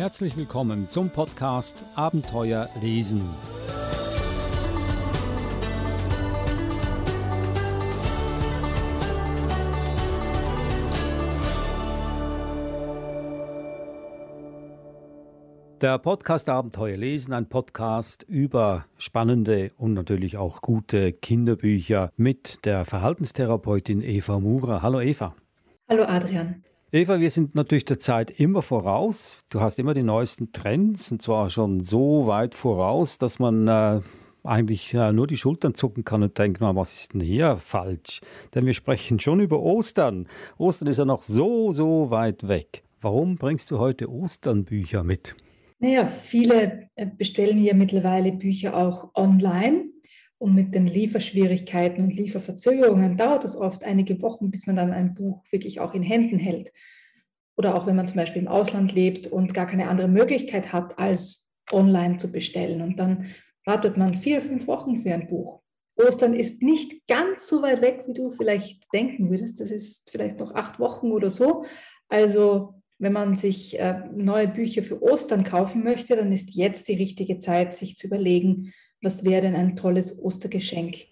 Herzlich willkommen zum Podcast Abenteuer lesen. Der Podcast Abenteuer lesen, ein Podcast über spannende und natürlich auch gute Kinderbücher mit der Verhaltenstherapeutin Eva Murer. Hallo Eva. Hallo Adrian. Eva, wir sind natürlich der Zeit immer voraus. Du hast immer die neuesten Trends und zwar schon so weit voraus, dass man äh, eigentlich äh, nur die Schultern zucken kann und denkt, was ist denn hier falsch? Denn wir sprechen schon über Ostern. Ostern ist ja noch so, so weit weg. Warum bringst du heute Osternbücher mit? Naja, viele äh, bestellen ja mittlerweile Bücher auch online. Und mit den Lieferschwierigkeiten und Lieferverzögerungen dauert es oft einige Wochen, bis man dann ein Buch wirklich auch in Händen hält. Oder auch wenn man zum Beispiel im Ausland lebt und gar keine andere Möglichkeit hat, als online zu bestellen. Und dann wartet man vier, fünf Wochen für ein Buch. Ostern ist nicht ganz so weit weg, wie du vielleicht denken würdest. Das ist vielleicht noch acht Wochen oder so. Also wenn man sich äh, neue Bücher für Ostern kaufen möchte, dann ist jetzt die richtige Zeit, sich zu überlegen, was wäre denn ein tolles Ostergeschenk?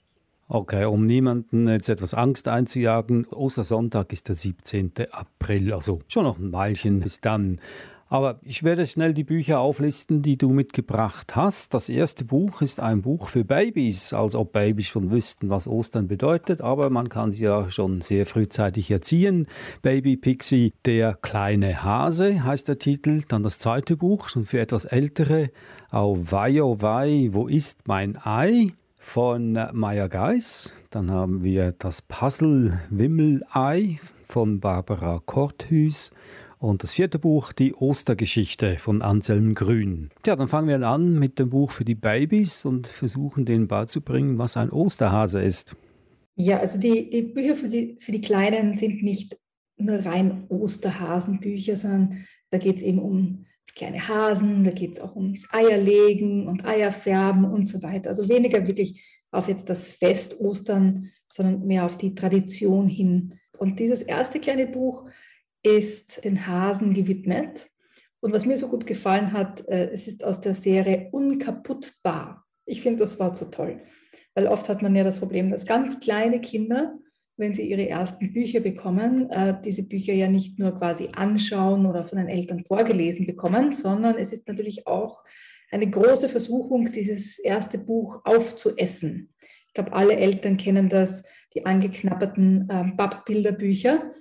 Okay, um niemanden jetzt etwas Angst einzujagen, Ostersonntag ist der 17. April, also schon noch ein Weilchen bis dann. Aber ich werde schnell die Bücher auflisten, die du mitgebracht hast. Das erste Buch ist ein Buch für Babys, als ob Babys schon wüssten, was Ostern bedeutet, aber man kann sie ja schon sehr frühzeitig erziehen. Baby Pixie, der kleine Hase heißt der Titel. Dann das zweite Buch, schon für etwas ältere, Au wei, oh wei, wo ist mein Ei? von Maya Geis. Dann haben wir das Puzzle Wimmelei von Barbara Korthüs und das vierte Buch, die Ostergeschichte von Anselm Grün. Ja, dann fangen wir an mit dem Buch für die Babys und versuchen denen beizubringen, was ein Osterhase ist. Ja, also die, die Bücher für die, für die Kleinen sind nicht nur rein Osterhasenbücher, sondern da geht es eben um kleine Hasen, da geht es auch ums Eierlegen und Eierfärben und so weiter. Also weniger wirklich auf jetzt das Fest Ostern, sondern mehr auf die Tradition hin. Und dieses erste kleine Buch ist den Hasen gewidmet. Und was mir so gut gefallen hat, äh, es ist aus der Serie Unkaputtbar. Ich finde das Wort so toll, weil oft hat man ja das Problem, dass ganz kleine Kinder, wenn sie ihre ersten Bücher bekommen, äh, diese Bücher ja nicht nur quasi anschauen oder von den Eltern vorgelesen bekommen, sondern es ist natürlich auch eine große Versuchung, dieses erste Buch aufzuessen. Ich glaube, alle Eltern kennen das, die angeknapperten äh, Pappbilderbücher.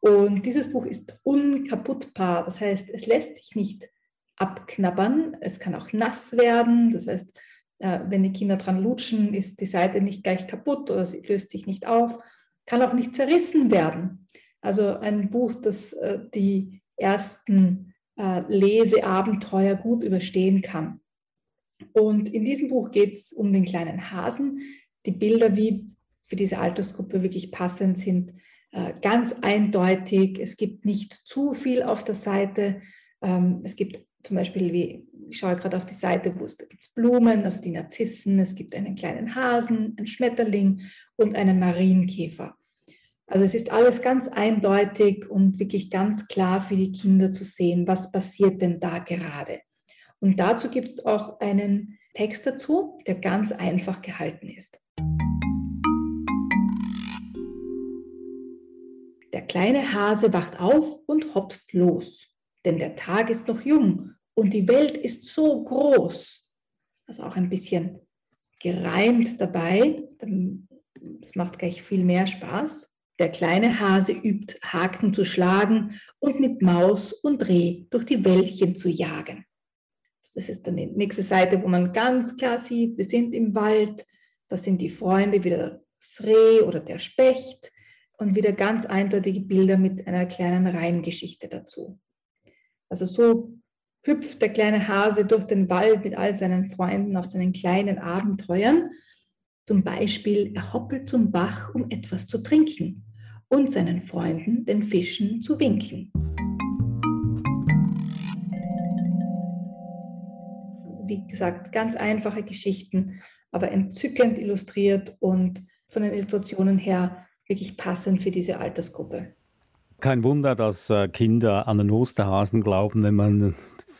Und dieses Buch ist unkaputtbar. Das heißt, es lässt sich nicht abknabbern. Es kann auch nass werden. Das heißt, äh, wenn die Kinder dran lutschen, ist die Seite nicht gleich kaputt oder sie löst sich nicht auf. Kann auch nicht zerrissen werden. Also ein Buch, das äh, die ersten äh, Leseabenteuer gut überstehen kann. Und in diesem Buch geht es um den kleinen Hasen. Die Bilder, wie für diese Altersgruppe wirklich passend sind, ganz eindeutig. Es gibt nicht zu viel auf der Seite. Ähm, es gibt zum Beispiel, wie ich schaue gerade auf die Seite, wo es da gibt Blumen, also die Narzissen, es gibt einen kleinen Hasen, einen Schmetterling und einen Marienkäfer. Also es ist alles ganz eindeutig und wirklich ganz klar für die Kinder zu sehen, was passiert denn da gerade. Und dazu gibt es auch einen Text dazu, der ganz einfach gehalten ist. Kleine Hase wacht auf und hopst los, denn der Tag ist noch jung und die Welt ist so groß. Also auch ein bisschen gereimt dabei. Das macht gleich viel mehr Spaß. Der kleine Hase übt, Haken zu schlagen und mit Maus und Reh durch die Wäldchen zu jagen. Das ist dann die nächste Seite, wo man ganz klar sieht, wir sind im Wald, das sind die Freunde, wieder das Reh oder der Specht und wieder ganz eindeutige Bilder mit einer kleinen Reimgeschichte dazu. Also so hüpft der kleine Hase durch den Wald mit all seinen Freunden auf seinen kleinen Abenteuern. Zum Beispiel, er hoppelt zum Bach, um etwas zu trinken und seinen Freunden, den Fischen, zu winken. Wie gesagt, ganz einfache Geschichten, aber entzückend illustriert und von den Illustrationen her wirklich passend für diese Altersgruppe. Kein Wunder, dass äh, Kinder an den Osterhasen glauben, wenn man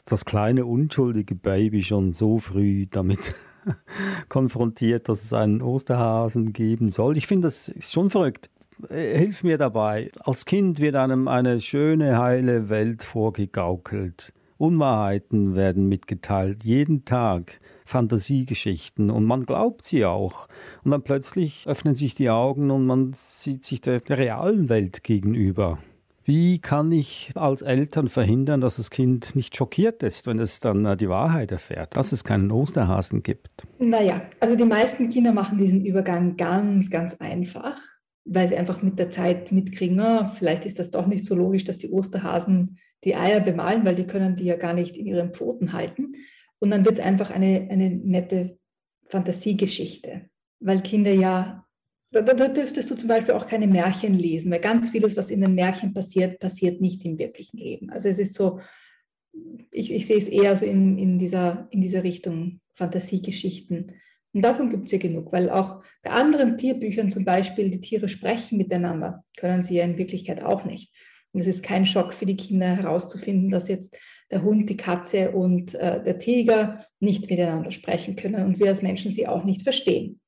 das kleine unschuldige Baby schon so früh damit konfrontiert, dass es einen Osterhasen geben soll. Ich finde, das ist schon verrückt. Äh, hilf mir dabei. Als Kind wird einem eine schöne, heile Welt vorgegaukelt. Unwahrheiten werden mitgeteilt, jeden Tag. Fantasiegeschichten und man glaubt sie auch. Und dann plötzlich öffnen sich die Augen und man sieht sich der, realen Welt gegenüber. Wie kann ich als Eltern verhindern, dass das Kind nicht schockiert ist, wenn es dann äh, die Wahrheit erfährt, dass es keinen Osterhasen gibt? Naja, also die meisten Kinder machen diesen Übergang ganz, ganz einfach, weil sie einfach mit der Zeit mitkriegen, oh, vielleicht ist das doch nicht so logisch, dass die Osterhasen die Eier bemalen, weil die können die ja gar nicht in ihren Pfoten halten. Und dann wird es einfach eine, eine nette Fantasiegeschichte, weil Kinder ja da, da, dürftest du zum Beispiel auch keine Märchen lesen, weil ganz vieles, was in den Märchen passiert, passiert nicht im wirklichen Leben. Also es ist so, ich, ich sehe es eher so in, in, dieser, in dieser Richtung Fantasiegeschichten. Und davon gibt es ja genug, weil auch bei anderen Tierbüchern zum Beispiel die Tiere sprechen miteinander, können sie ja in Wirklichkeit auch nicht. Und es ist kein Schock für die Kinder herauszufinden, dass jetzt der Hund, die Katze und äh, der Tiger nicht miteinander sprechen können und wir als Menschen sie auch nicht verstehen.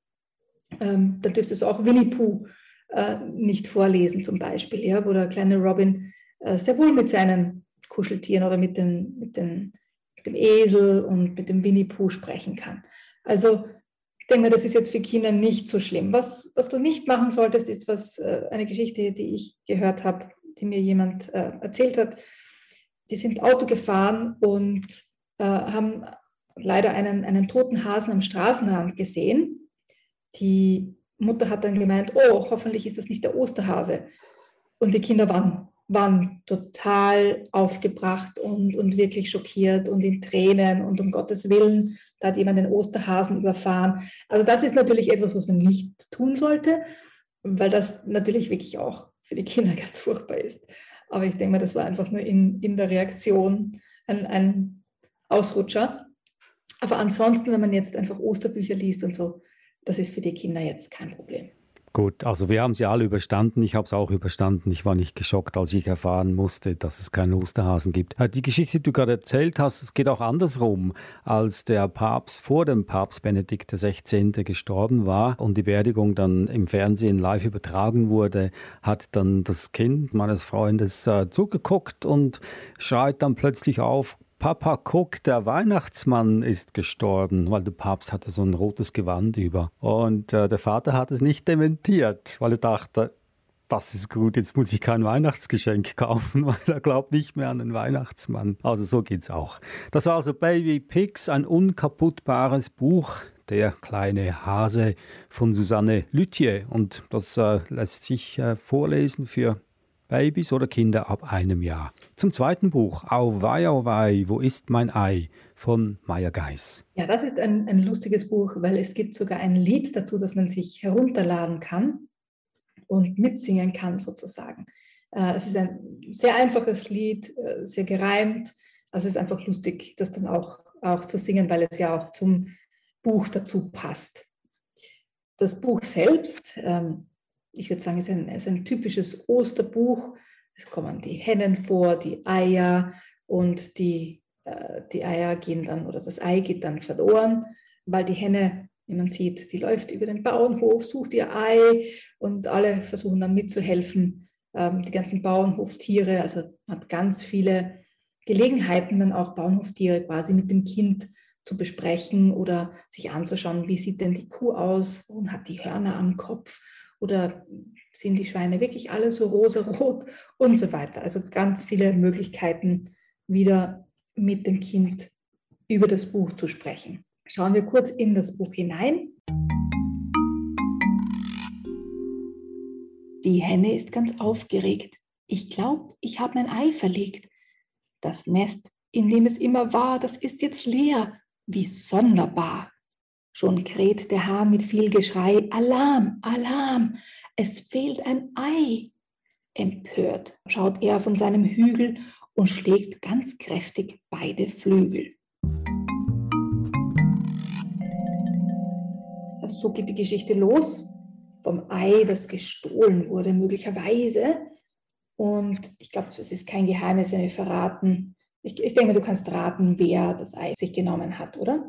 Ähm, da dürftest du auch Winnie Pooh äh, nicht vorlesen zum Beispiel, ja, wo der kleine Robin äh, sehr wohl mit seinen Kuscheltieren oder mit, den, mit, den, mit dem Esel und mit dem Winnie Pooh sprechen kann. Also ich denke mir, das ist jetzt für Kinder nicht so schlimm. Was, was du nicht machen solltest, ist was äh, eine Geschichte, die ich gehört habe, die mir jemand äh, erzählt hat. Die sind Auto gefahren und äh, haben leider einen, einen toten Hasen am Straßenrand gesehen die Mutter hat dann gemeint, oh, hoffentlich ist das nicht der Osterhase. Und die Kinder waren, waren total aufgebracht und, und wirklich schockiert und in Tränen und um Gottes Willen, da hat jemand den Osterhasen überfahren. Also das ist natürlich etwas, was man nicht tun sollte, weil das natürlich wirklich auch für die Kinder ganz furchtbar ist. Aber ich denke mal, das war einfach nur in, in der Reaktion ein, ein Ausrutscher. Aber ansonsten, wenn man jetzt einfach Osterbücher liest und so, das ist für die Kinder jetzt kein Problem. Gut, also wir haben sie alle überstanden. Ich habe es auch überstanden. Ich war nicht geschockt, als ich erfahren musste, dass es keinen Osterhasen gibt. Äh, die Geschichte, die du gerade erzählt hast, es geht auch andersrum. Als der Papst vor dem Papst Benedikt XVI. gestorben war und die Beerdigung dann im Fernsehen live übertragen wurde, hat dann das Kind meines Freundes äh, zugeguckt und schreit dann plötzlich auf, Papa, guck, der Weihnachtsmann ist gestorben, weil der Papst hatte so ein rotes Gewand über. Und äh, der Vater hat es nicht dementiert, weil er dachte, das ist gut, jetzt muss ich kein Weihnachtsgeschenk kaufen, weil er glaubt nicht mehr an den Weihnachtsmann. Also so geht's auch. Das war also Baby Pigs, ein unkaputtbares Buch. Der kleine Hase von Susanne Lütje. Und das äh, lässt sich äh, vorlesen für Babys oder Kinder ab einem Jahr. Zum zweiten Buch, Auweih, Auweih, wo ist mein Ei? von Maya Geis. Ja, das ist ein, ein lustiges Buch, weil es gibt sogar ein Lied dazu, das man sich herunterladen kann und mitsingen kann sozusagen. Äh, es ist ein sehr einfaches Lied, äh, sehr gereimt. Also es ist einfach lustig, das dann auch, auch zu singen, weil es ja auch zum Buch dazu passt. Das Buch selbst ähm, ich würde sagen, es ist ein, es ist ein typisches Osterbuch. Es kommen die Hennen vor, die Eier und die, äh, die Eier gehen dann oder das Ei geht dann verloren, weil die Henne, wie man sieht, die läuft über den Bauernhof, sucht ihr Ei und alle versuchen dann mitzuhelfen. Ähm, die ganzen Bauernhoftiere, also man hat ganz viele Gelegenheiten, dann auch Bauernhoftiere quasi mit dem Kind zu besprechen oder sich anzuschauen, wie sieht denn die Kuh aus und hat die Hörner am Kopf oder sind die Schweine wirklich alle so rosarot und so weiter. Also ganz viele Möglichkeiten, wieder mit dem Kind über das Buch zu sprechen. Schauen wir kurz in das Buch hinein. Die Henne ist ganz aufgeregt. Ich glaube, ich habe mein Ei verlegt. Das Nest, in dem es immer war, das ist jetzt leer. Wie sonderbar. Schon kräht der Hahn mit viel Geschrei, Alarm, Alarm, es fehlt ein Ei. Empört schaut er von seinem Hügel und schlägt ganz kräftig beide Flügel. Also so geht die Geschichte los vom Ei, das gestohlen wurde möglicherweise. Und ich glaube, es ist kein Geheimnis, wenn wir verraten. Ich, ich denke, du kannst raten, wer das Ei sich genommen hat, oder?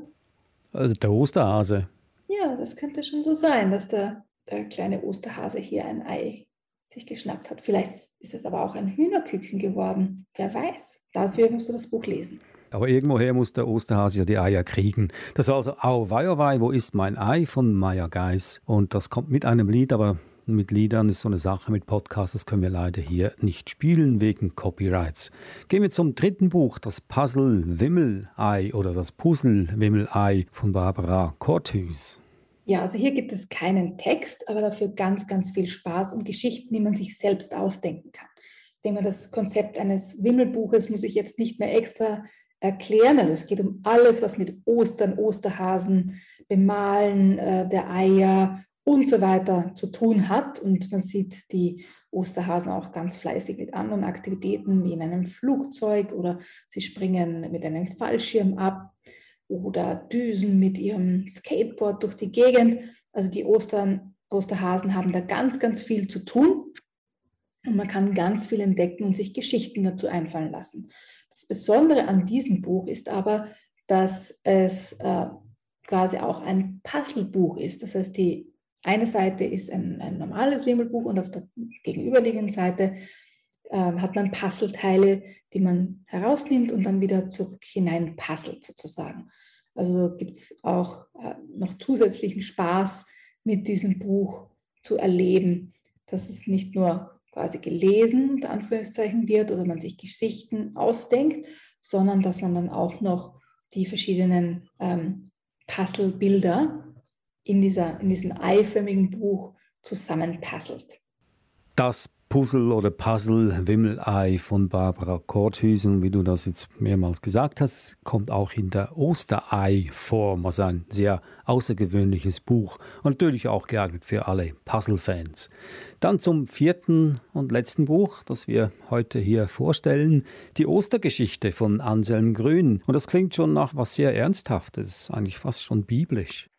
Also der Osterhase. Ja, das könnte schon so sein, dass der, der kleine Osterhase hier ein Ei sich geschnappt hat. Vielleicht ist es aber auch ein Hühnerküken geworden. Wer weiß. Dafür musst du das Buch lesen. Aber irgendwoher muss der Osterhase ja die Eier kriegen. Das war also Au wei, au wei, wo ist mein Ei von Maya Geis. Und das kommt mit einem Lied, aber mit Liedern ist so eine Sache mit Podcasts, das können wir leider hier nicht spielen wegen Copyrights. Gehen wir zum dritten Buch, das Puzzle Wimmelei oder das Puzzle Wimmelei von Barbara Korthus. Ja, also hier gibt es keinen Text, aber dafür ganz, ganz viel Spaß und Geschichten, die man sich selbst ausdenken kann. Ich denke mal, das Konzept eines Wimmelbuches muss ich jetzt nicht mehr extra erklären. Also es geht um alles, was mit Ostern, Osterhasen, Bemalen äh, der Eier und so weiter zu tun hat. Und man sieht die Osterhasen auch ganz fleißig mit anderen Aktivitäten wie in einem Flugzeug oder sie springen mit einem Fallschirm ab oder düsen mit ihrem Skateboard durch die Gegend. Also die Ostern, Osterhasen haben da ganz, ganz viel zu tun. Und man kann ganz viel entdecken und sich Geschichten dazu einfallen lassen. Das Besondere an diesem Buch ist aber, dass es äh, quasi auch ein Puzzlebuch ist. Das heißt, die eine Seite ist ein, ein normales Wimmelbuch und auf der gegenüberliegenden Seite äh, hat man Puzzleteile, die man herausnimmt und dann wieder zurück hinein puzzelt sozusagen. Also gibt es auch äh, noch zusätzlichen Spaß mit diesem Buch zu erleben, dass es nicht nur quasi gelesen, unter Anführungszeichen, wird oder man sich Geschichten ausdenkt, sondern dass man dann auch noch die verschiedenen ähm, Puzzlebilder in, dieser, in diesem eiförmigen Buch zusammenpuzzelt. Das Puzzle oder Puzzle Wimmelei von Barbara Korthüsen, wie du das jetzt mehrmals gesagt hast, kommt auch in der Osterei-Form, also ein sehr außergewöhnliches Buch und natürlich auch geeignet für alle Puzzle-Fans. Dann zum vierten und letzten Buch, das wir heute hier vorstellen, die Ostergeschichte von Anselm Grün. Und das klingt schon nach was sehr Ernsthaftes, eigentlich fast schon biblisch.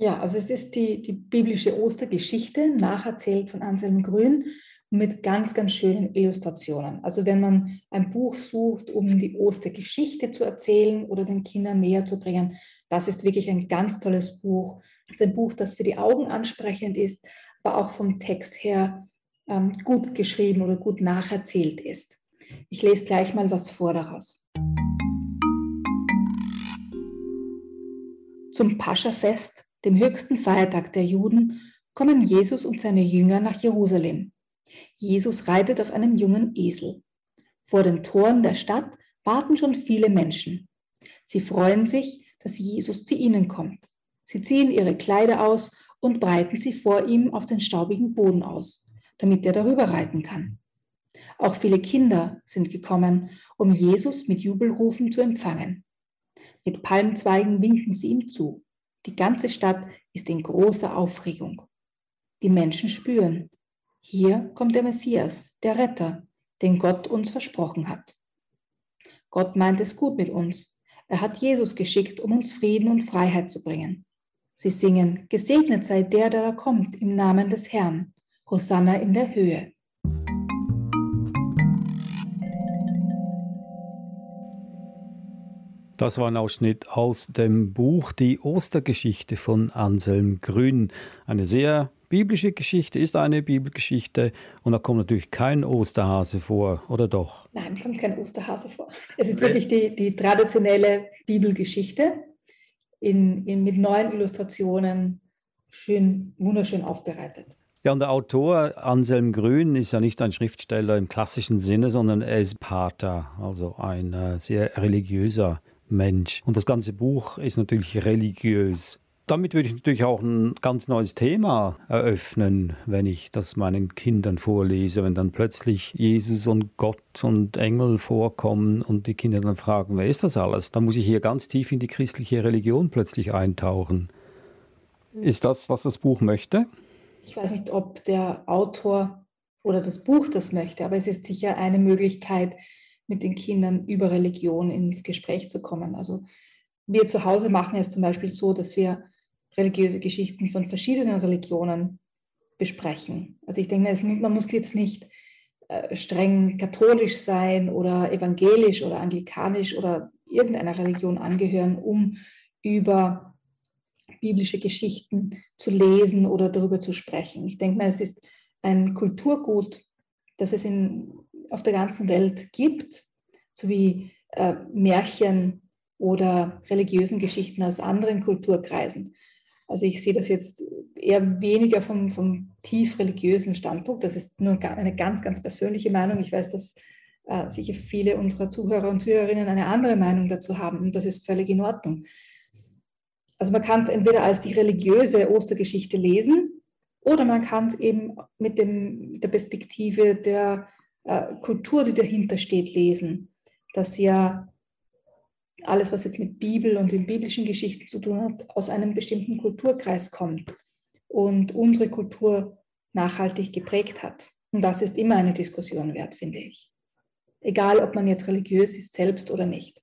Ja, also es ist die, die biblische Ostergeschichte, nacherzählt von Anselm Grün mit ganz, ganz schönen Illustrationen. Also wenn man ein Buch sucht, um die Ostergeschichte zu erzählen oder den Kindern näher zu bringen, das ist wirklich ein ganz tolles Buch. Es ist ein Buch, das für die Augen ansprechend ist, aber auch vom Text her ähm, gut geschrieben oder gut nacherzählt ist. Ich lese gleich mal was vor daraus. Zum Paschafest, dem höchsten Feiertag der Juden, kommen Jesus und seine Jünger nach Jerusalem. Jesus reitet auf einem jungen Esel. Vor den Toren der Stadt warten schon viele Menschen. Sie freuen sich, dass Jesus zu ihnen kommt. Sie ziehen ihre Kleider aus und breiten sie vor ihm auf den staubigen Boden aus, damit er darüber reiten kann. Auch viele Kinder sind gekommen, um Jesus mit Jubelrufen zu empfangen. Mit Palmzweigen winken sie ihm zu. Die ganze Stadt ist in großer Aufregung. Die Menschen spüren, hier kommt der Messias, der Retter, den Gott uns versprochen hat. Gott meint es gut mit uns. Er hat Jesus geschickt, um uns Frieden und Freiheit zu bringen. Sie singen, gesegnet sei der, der da kommt, im Namen des Herrn. Hosanna in der Höhe. Das war ein Ausschnitt aus dem Buch Die Ostergeschichte von Anselm Grün. Eine sehr biblische Geschichte, ist eine Bibelgeschichte und da kommt natürlich kein Osterhase vor, oder doch? Nein, kommt kein Osterhase vor. Es ist wirklich die, die traditionelle Bibelgeschichte in, in, mit neuen Illustrationen, schön, wunderschön aufbereitet. Ja, und der Autor Anselm Grün ist ja nicht ein Schriftsteller im klassischen Sinne, sondern er ist Pater, also ein äh, sehr religiöser Mensch. Und das ganze Buch ist natürlich religiös damit würde ich natürlich auch ein ganz neues Thema eröffnen, wenn ich das meinen Kindern vorlese, wenn dann plötzlich Jesus und Gott und Engel vorkommen und die Kinder dann fragen, wer ist das alles? Dann muss ich hier ganz tief in die christliche Religion plötzlich eintauchen. Ist das, was das Buch möchte? Ich weiß nicht, ob der Autor oder das Buch das möchte, aber es ist sicher eine Möglichkeit, mit den Kindern über Religion ins Gespräch zu kommen. Also wir zu Hause machen es zum Beispiel so, dass wir religiöse Geschichten von verschiedenen Religionen besprechen. Also ich denke, man muss jetzt nicht äh, streng katholisch sein oder evangelisch oder anglikanisch oder irgendeiner Religion angehören, um über biblische Geschichten zu lesen oder darüber zu sprechen. Ich denke mal, es ist ein Kulturgut, das es in, auf der ganzen Welt gibt, sowie äh, Märchen oder religiösen Geschichten aus anderen Kulturkreisen. Also ich sehe das jetzt eher weniger vom, vom tief religiösen Standpunkt. Das ist nur eine ganz, ganz persönliche Meinung. Ich weiß, dass äh, sicher viele unserer Zuhörer und Zuhörerinnen eine andere Meinung dazu haben und das ist völlig in Ordnung. Also man kann es entweder als die religiöse Ostergeschichte lesen oder man kann es eben mit, dem, mit der Perspektive der äh, Kultur, die dahinter steht, lesen. Dass ja alles, was jetzt mit Bibel und den biblischen Geschichten zu tun hat, aus einem bestimmten Kulturkreis kommt und unsere Kultur nachhaltig geprägt hat. Und das ist immer eine Diskussion wert, finde ich. Egal, ob man jetzt religiös ist selbst oder nicht.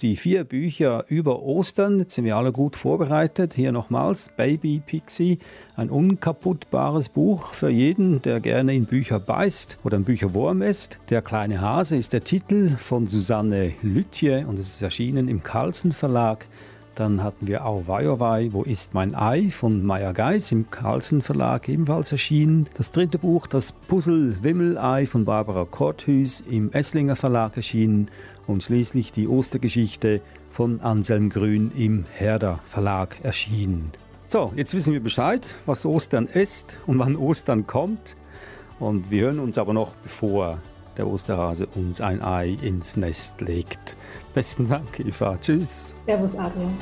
Die vier Bücher über Ostern, jetzt sind wir alle gut vorbereitet. Hier nochmals Baby Pixie, ein unkaputtbares Buch für jeden, der gerne in Bücher beißt oder in Bücherwurm ist. Der kleine Hase ist der Titel von Susanne Lütje und es ist erschienen im Carlsen Verlag. Dann hatten wir Auweihowei, Wo ist mein Ei von Maya Geis im Carlsen Verlag ebenfalls erschienen. Das dritte Buch, das Puzzle Wimmelei von Barbara Korthüs im Esslinger Verlag erschienen und schließlich die Ostergeschichte von Anselm Grün im Herder Verlag erschienen. So, jetzt wissen wir Bescheid, was Ostern ist und wann Ostern kommt. Und wir hören uns aber noch, bevor der Osterhase uns ein Ei ins Nest legt. Besten Dank, Eva. Tschüss. Servus, Adrian.